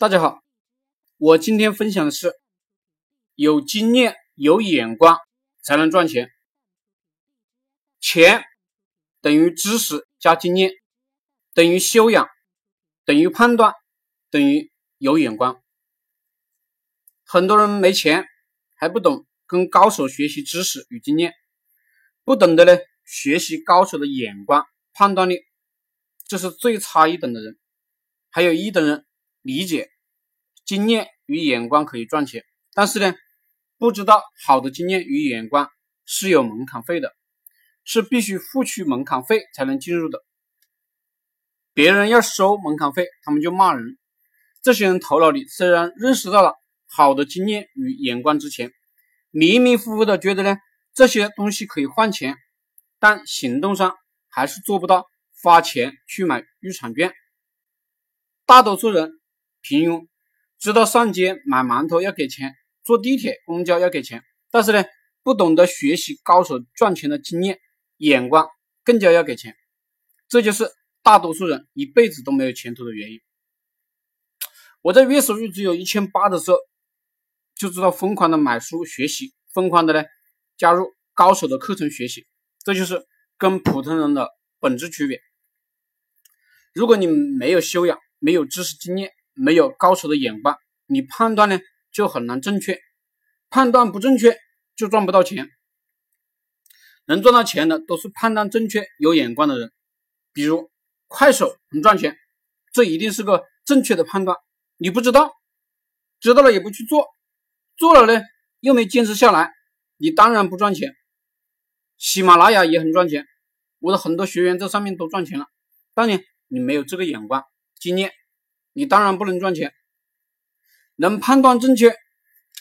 大家好，我今天分享的是有经验、有眼光才能赚钱。钱等于知识加经验，等于修养，等于判断，等于有眼光。很多人没钱还不懂跟高手学习知识与经验，不懂得呢学习高手的眼光、判断力，这是最差一等的人。还有一等人。理解经验与眼光可以赚钱，但是呢，不知道好的经验与眼光是有门槛费的，是必须付取门槛费才能进入的。别人要收门槛费，他们就骂人。这些人头脑里虽然认识到了好的经验与眼光之前，迷迷糊糊的觉得呢这些东西可以换钱，但行动上还是做不到花钱去买入场券。大多数人。平庸，知道上街买馒头要给钱，坐地铁、公交要给钱，但是呢，不懂得学习高手赚钱的经验、眼光，更加要给钱。这就是大多数人一辈子都没有前途的原因。我在月收入只有一千八的时候，就知道疯狂的买书学习，疯狂的呢加入高手的课程学习，这就是跟普通人的本质区别。如果你没有修养，没有知识经验，没有高手的眼光，你判断呢就很难正确，判断不正确就赚不到钱。能赚到钱的都是判断正确、有眼光的人。比如快手很赚钱，这一定是个正确的判断。你不知道，知道了也不去做，做了呢又没坚持下来，你当然不赚钱。喜马拉雅也很赚钱，我的很多学员在上面都赚钱了，当然你没有这个眼光、经验。你当然不能赚钱，能判断正确，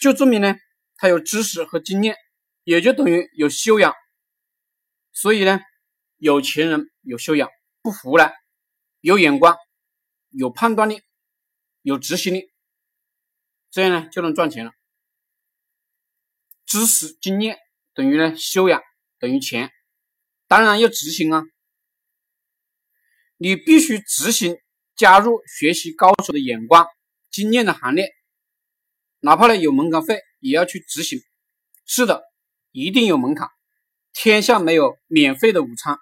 就证明呢他有知识和经验，也就等于有修养。所以呢，有钱人有修养，不胡来，有眼光，有判断力，有执行力，这样呢就能赚钱了。知识经验等于呢修养等于钱，当然要执行啊，你必须执行。加入学习高手的眼光、经验的行列，哪怕呢有门槛费，也要去执行。是的，一定有门槛，天下没有免费的午餐。